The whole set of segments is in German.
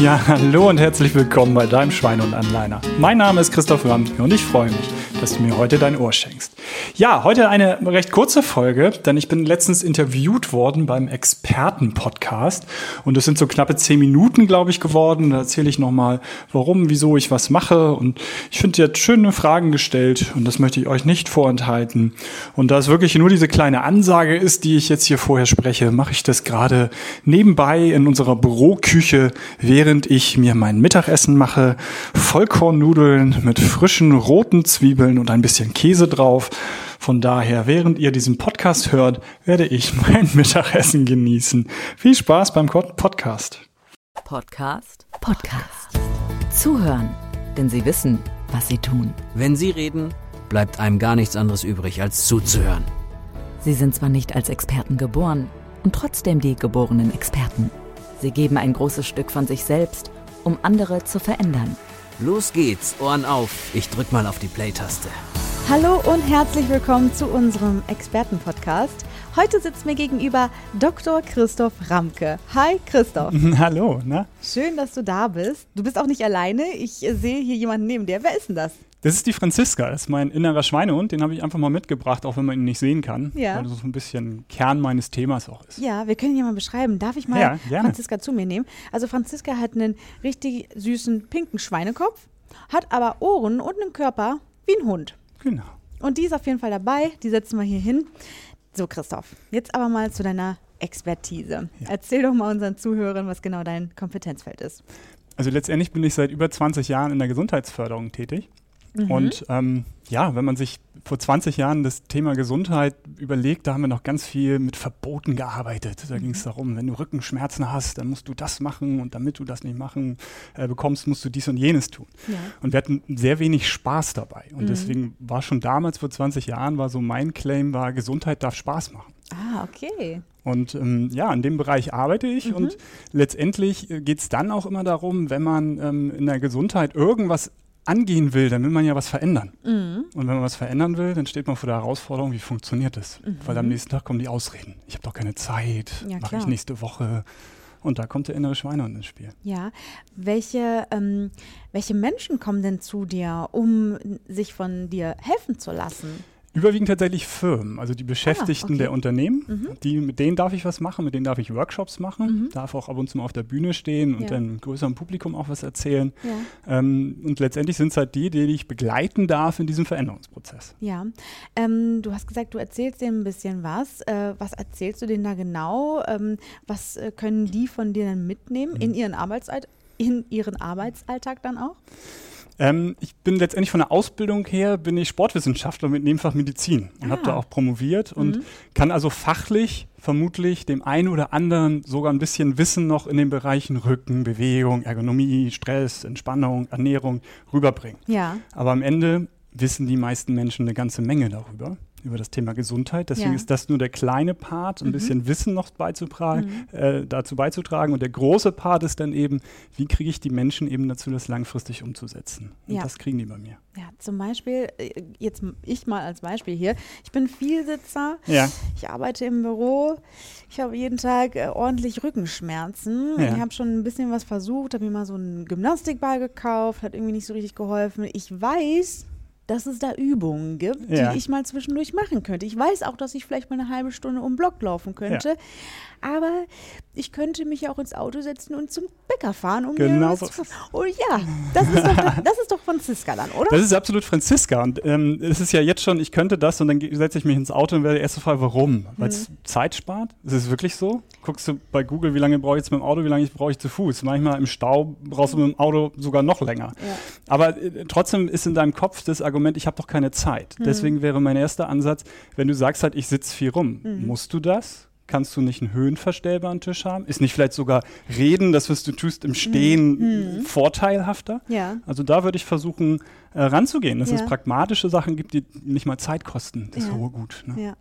Ja, hallo und herzlich willkommen bei deinem Schwein und Anleiner. Mein Name ist Christoph Ramke und ich freue mich, dass du mir heute dein Ohr schenkst. Ja, heute eine recht kurze Folge, denn ich bin letztens interviewt worden beim Experten-Podcast und es sind so knappe zehn Minuten, glaube ich, geworden. Da erzähle ich nochmal, warum, wieso ich was mache und ich finde, ihr habt schöne Fragen gestellt und das möchte ich euch nicht vorenthalten. Und da es wirklich nur diese kleine Ansage ist, die ich jetzt hier vorher spreche, mache ich das gerade nebenbei in unserer Büroküche, während ich mir mein Mittagessen mache. Vollkornnudeln mit frischen roten Zwiebeln und ein bisschen Käse drauf. Von daher, während ihr diesen Podcast hört, werde ich mein Mittagessen genießen. Viel Spaß beim Podcast. Podcast? Podcast. Zuhören, denn sie wissen, was sie tun. Wenn sie reden, bleibt einem gar nichts anderes übrig, als zuzuhören. Sie sind zwar nicht als Experten geboren und trotzdem die geborenen Experten. Sie geben ein großes Stück von sich selbst, um andere zu verändern. Los geht's, Ohren auf. Ich drück mal auf die Play-Taste. Hallo und herzlich willkommen zu unserem Experten-Podcast. Heute sitzt mir gegenüber Dr. Christoph Ramke. Hi Christoph. Hallo, na? Schön, dass du da bist. Du bist auch nicht alleine. Ich sehe hier jemanden neben dir. Wer ist denn das? Das ist die Franziska, das ist mein innerer Schweinehund, den habe ich einfach mal mitgebracht, auch wenn man ihn nicht sehen kann, Ja. weil das so ein bisschen Kern meines Themas auch ist. Ja, wir können ihn ja mal beschreiben. Darf ich mal Ja. Franziska zu mir nehmen? Also Franziska hat einen richtig süßen pinken Schweinekopf, hat aber Ohren und einen Körper wie ein Hund. Genau. Und die ist auf jeden Fall dabei. Die setzen wir hier hin. So, Christoph, jetzt aber mal zu deiner Expertise. Ja. Erzähl doch mal unseren Zuhörern, was genau dein Kompetenzfeld ist. Also letztendlich bin ich seit über 20 Jahren in der Gesundheitsförderung tätig. Mhm. Und ähm, ja, wenn man sich vor 20 Jahren das Thema Gesundheit überlegt, da haben wir noch ganz viel mit Verboten gearbeitet. Da ging es darum, wenn du Rückenschmerzen hast, dann musst du das machen und damit du das nicht machen äh, bekommst, musst du dies und jenes tun. Ja. Und wir hatten sehr wenig Spaß dabei. Und deswegen war schon damals vor 20 Jahren, war so mein Claim, war Gesundheit darf Spaß machen. Ah, okay. Und ähm, ja, in dem Bereich arbeite ich und letztendlich geht es dann auch immer darum, wenn man ähm, in der Gesundheit irgendwas angehen will, dann will man ja was verändern. Mhm. Und wenn man was verändern will, dann steht man vor der Herausforderung, wie funktioniert das? Weil am nächsten Tag kommen die Ausreden. Ich habe doch keine Zeit, Ja, mache ich nächste Woche. Und da kommt der innere Schweinehund ins Spiel. Ja. Welche, ähm, welche Menschen kommen denn zu dir, um sich von dir helfen zu lassen? Überwiegend tatsächlich Firmen, also die Beschäftigten Ah, okay. Mhm. der Unternehmen. Die, mit denen darf ich was machen, mit denen darf ich Workshops machen, darf auch ab und zu mal auf der Bühne stehen und Ja. dann größerem Publikum auch was erzählen. Ja. Ähm, und letztendlich sind es halt die, die ich begleiten darf in diesem Veränderungsprozess. Ja, ähm, du hast gesagt, du erzählst denen ein bisschen was. Äh, was erzählst du denen da genau? Ähm, was äh, können die von dir dann mitnehmen Mhm. in ihren Arbeitsalltag? In ihren Arbeitsalltag dann auch? Ähm, ich bin letztendlich von der Ausbildung her, bin ich Sportwissenschaftler mit Nebenfach Medizin und habe Ah. da auch promoviert und kann also fachlich vermutlich dem einen oder anderen sogar ein bisschen Wissen noch in den Bereichen Rücken, Bewegung, Ergonomie, Stress, Entspannung, Ernährung rüberbringen. Ja. Aber am Ende wissen die meisten Menschen eine ganze Menge darüber, über das Thema Gesundheit. Deswegen Ja. ist das nur der kleine Part, ein bisschen Wissen noch beizutragen, äh, dazu beizutragen. Und der große Part ist dann eben, wie kriege ich die Menschen eben dazu, das langfristig umzusetzen. Und Ja. das kriegen die bei mir. Ja, zum Beispiel, äh, jetzt ich mal als Beispiel hier. Ich bin Vielsitzer. Ja. Ich arbeite im Büro. Ich habe jeden Tag äh, ordentlich Rückenschmerzen. Ja. Ich habe schon ein bisschen was versucht, habe mir mal so einen Gymnastikball gekauft, hat irgendwie nicht so richtig geholfen. Ich weiß, dass es da Übungen gibt, Ja. die ich mal zwischendurch machen könnte. Ich weiß auch, dass ich vielleicht mal eine halbe Stunde um Block laufen könnte. Aber ich könnte mich ja auch ins Auto setzen und zum Bäcker fahren, um Genau mir so was zu Oh ja, das ist doch, das ist doch Franziska dann, oder? Das ist absolut Franziska. Und ähm, es ist ja jetzt schon, ich könnte das und dann setze ich mich ins Auto und werde die erste Frage, warum? Weil es Zeit spart? Ist es wirklich so? Guckst du bei Google, wie lange brauche ich jetzt mit dem Auto, wie lange brauche ich zu Fuß? Manchmal im Stau brauchst du mit dem Auto sogar noch länger. Ja. Aber äh, trotzdem ist in deinem Kopf das Argument, ich habe doch keine Zeit. Deswegen wäre mein erster Ansatz, wenn du sagst halt, ich sitze viel rum, musst du das? Kannst du nicht einen höhenverstellbaren Tisch haben? Ist nicht vielleicht sogar Reden, das, was du tust, im Stehen vorteilhafter? Ja. Also da würde ich versuchen, äh, ranzugehen, dass Ja. es pragmatische Sachen gibt, die nicht mal Zeit kosten. Das Ja. hohe Gut. Ne? Ja.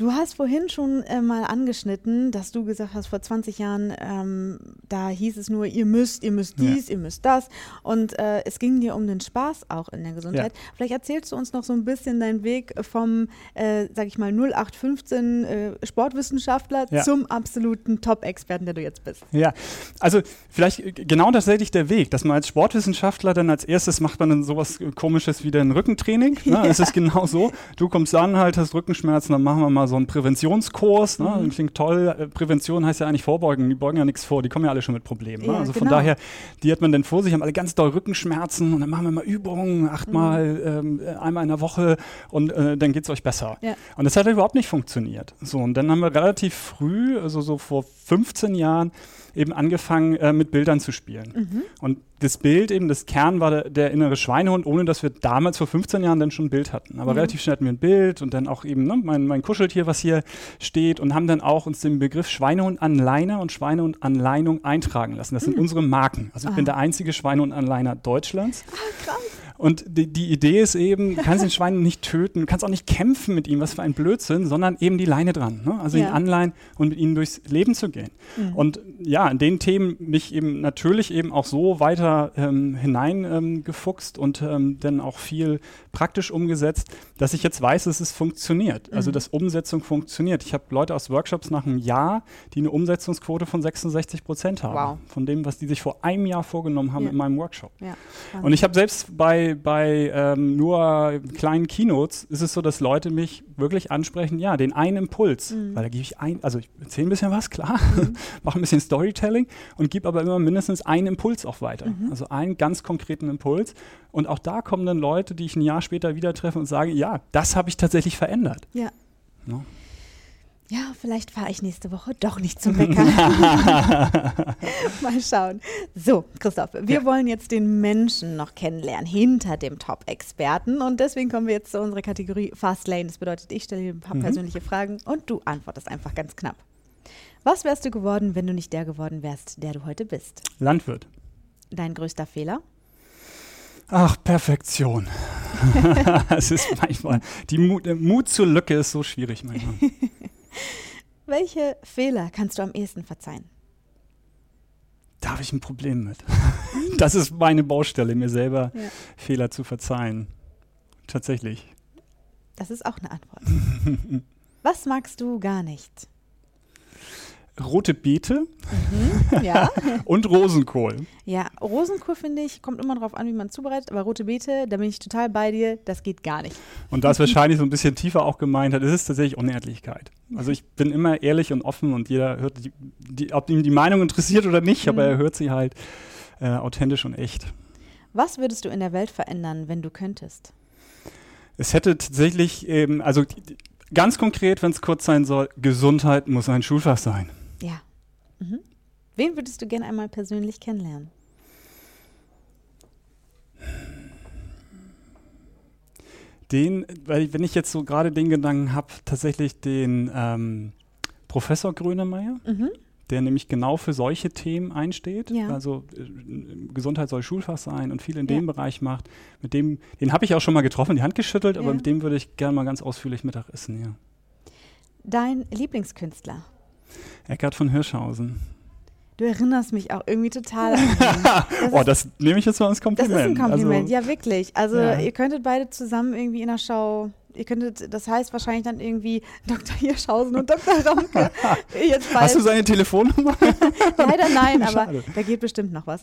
Du hast vorhin schon äh, mal angeschnitten, dass du gesagt hast, vor 20 Jahren, ähm, da hieß es nur, ihr müsst, ihr müsst dies, ja. ihr müsst das. Und äh, es ging dir um den Spaß auch in der Gesundheit. Ja. Vielleicht erzählst du uns noch so ein bisschen deinen Weg vom, äh, sag ich mal, 0815 äh, Sportwissenschaftler ja. zum absoluten Top-Experten, der du jetzt bist. Ja, also vielleicht genau tatsächlich der Weg, dass man als Sportwissenschaftler dann als erstes macht man dann sowas komisches wie ein Rückentraining. Ne? Es ist genau so. Du kommst an, halt, hast Rückenschmerzen, dann machen wir mal so einen Präventionskurs. Ne? Mhm. Klingt toll. Äh, Prävention heißt ja eigentlich vorbeugen. Die beugen ja nichts vor. Die kommen ja alle schon mit Problemen. Ne? also genau. von daher, die hat man dann vor sich, haben alle ganz doll Rückenschmerzen und dann machen wir mal Übungen, achtmal, mhm. ähm, einmal in der Woche und äh, dann geht es euch besser. Ja. Und das hat überhaupt nicht funktioniert. So, und dann haben wir relativ früh, also so vor 15 Jahren, eben angefangen, äh, mit Bildern zu spielen. Mhm. Und das Bild, eben das Kern war der, der, innere Schweinehund, ohne dass wir damals vor 15 Jahren dann schon ein Bild hatten. Aber mhm. relativ schnell hatten wir ein Bild und dann auch eben ne, mein, mein Kuscheltier, was hier steht und haben dann auch uns den Begriff Schweinehund an Leiner und Schweinehund an Leinung eintragen lassen. Das sind mhm. unsere Marken. Also ich Aha. bin der einzige Schweinehund an Leiner Deutschlands. Ah, krass. Und die, die, Idee ist eben, du kannst den Schwein nicht töten, du kannst auch nicht kämpfen mit ihm, was für ein Blödsinn, sondern eben die Leine dran. Ne? Also ja. ihn anleihen und mit ihnen durchs Leben zu gehen. Mhm. Und ja, in den Themen mich eben natürlich eben auch so weiter ähm, hineingefuchst ähm, und ähm, dann auch viel praktisch umgesetzt, dass ich jetzt weiß, dass es funktioniert. Also, mhm. Also dass Umsetzung funktioniert. Ich habe Leute aus Workshops nach einem Jahr, die eine Umsetzungsquote von 66 Prozent haben. Wow. Von dem, was die sich vor einem Jahr vorgenommen haben ja. in meinem Workshop. Ja. Und ich habe selbst bei bei, ähm, nur kleinen Keynotes ist es so, dass Leute mich wirklich ansprechen, ja, den einen Impuls, mhm. weil da gebe ich ein, also ich erzähle ein bisschen was, klar, mhm. mache ein bisschen Storytelling und gebe aber immer mindestens einen Impuls auch weiter. Mhm. Also einen ganz konkreten Impuls. Und auch da kommen dann Leute, die ich ein Jahr später wieder treffe und sage, ja, das habe ich tatsächlich verändert. Ja. No? Ja, vielleicht fahre ich nächste Woche doch nicht zum Bäcker. Mal schauen. So, Christoph, wir ja. wollen jetzt den Menschen noch kennenlernen hinter dem Top-Experten und deswegen kommen wir jetzt zu unserer Kategorie Fast Lane. Das bedeutet, ich stelle dir ein paar mhm. persönliche Fragen und du antwortest einfach ganz knapp. Was wärst du geworden, wenn du nicht der geworden wärst, der du heute bist? Landwirt. Dein größter Fehler? Ach, Perfektion. es ist manchmal, die Mut, Mut zur Lücke ist so schwierig manchmal. Welche Fehler kannst du am ehesten verzeihen? Da habe ich ein Problem mit. das ist meine Baustelle, mir selber ja. Fehler zu verzeihen. Tatsächlich. Das ist auch eine Antwort. Was magst du gar nicht? Rote Beete mhm, ja. und Rosenkohl. Ja, Rosenkohl finde ich, kommt immer darauf an, wie man zubereitet, aber rote Beete, da bin ich total bei dir, das geht gar nicht. Und da es wahrscheinlich so ein bisschen tiefer auch gemeint hat, ist es tatsächlich Unehrlichkeit. Also ich bin immer ehrlich und offen und jeder hört, die, die, ob ihm die Meinung interessiert oder nicht, mhm. aber er hört sie halt äh, authentisch und echt. Was würdest du in der Welt verändern, wenn du könntest? Es hätte tatsächlich, ähm, also ganz konkret, wenn es kurz sein soll, Gesundheit muss ein Schulfach sein. Mhm. Wen würdest du gerne einmal persönlich kennenlernen? Den, weil wenn ich jetzt so gerade den Gedanken habe, tatsächlich den ähm, Professor Grönemeyer, mhm. der nämlich genau für solche Themen einsteht. Ja. Also äh, Gesundheit soll Schulfach sein und viel in ja. dem Bereich macht. Mit dem, den habe ich auch schon mal getroffen, die Hand geschüttelt, ja. aber mit dem würde ich gerne mal ganz ausführlich Mittag essen, ja. Dein Lieblingskünstler? Eckart von Hirschhausen. Du erinnerst mich auch irgendwie total an ihn. oh, das nehme ich jetzt mal als Kompliment. Das ist ein Kompliment, also, ja wirklich. Also ja. ihr könntet beide zusammen irgendwie in der Show ihr könntet, das heißt wahrscheinlich dann irgendwie Dr. Hirschhausen und Dr. Ramke. Hast du seine Telefonnummer? Leider nein, aber da geht bestimmt noch was.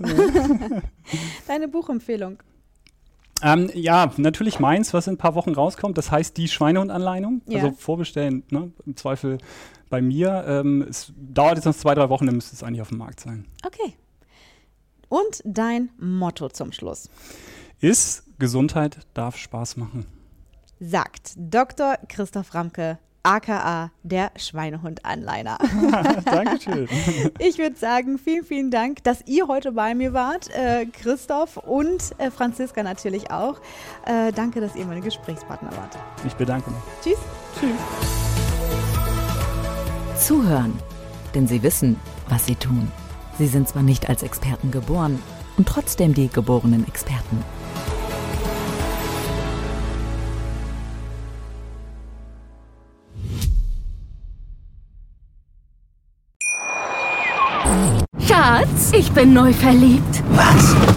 Deine Buchempfehlung. Ähm, ja, natürlich meins, was in ein paar Wochen rauskommt. Das heißt die Schweinehundanleitung. Ja. Also vorbestellen, ne? im Zweifel bei mir. Ähm, es dauert jetzt noch zwei, drei Wochen, dann müsste es eigentlich auf dem Markt sein. Okay. Und dein Motto zum Schluss? Ist, Gesundheit darf Spaß machen. Sagt Dr. Christoph Ramke, aka der Schweinehund-Anleiner. Dankeschön. Ich würde sagen, vielen, vielen Dank, dass ihr heute bei mir wart. Äh, Christoph und äh, Franziska natürlich auch. Äh, danke, dass ihr meine Gesprächspartner wart. Ich bedanke mich. Tschüss. Tschüss zuhören, denn sie wissen, was sie tun. Sie sind zwar nicht als Experten geboren und trotzdem die geborenen Experten. Schatz, ich bin neu verliebt. Was?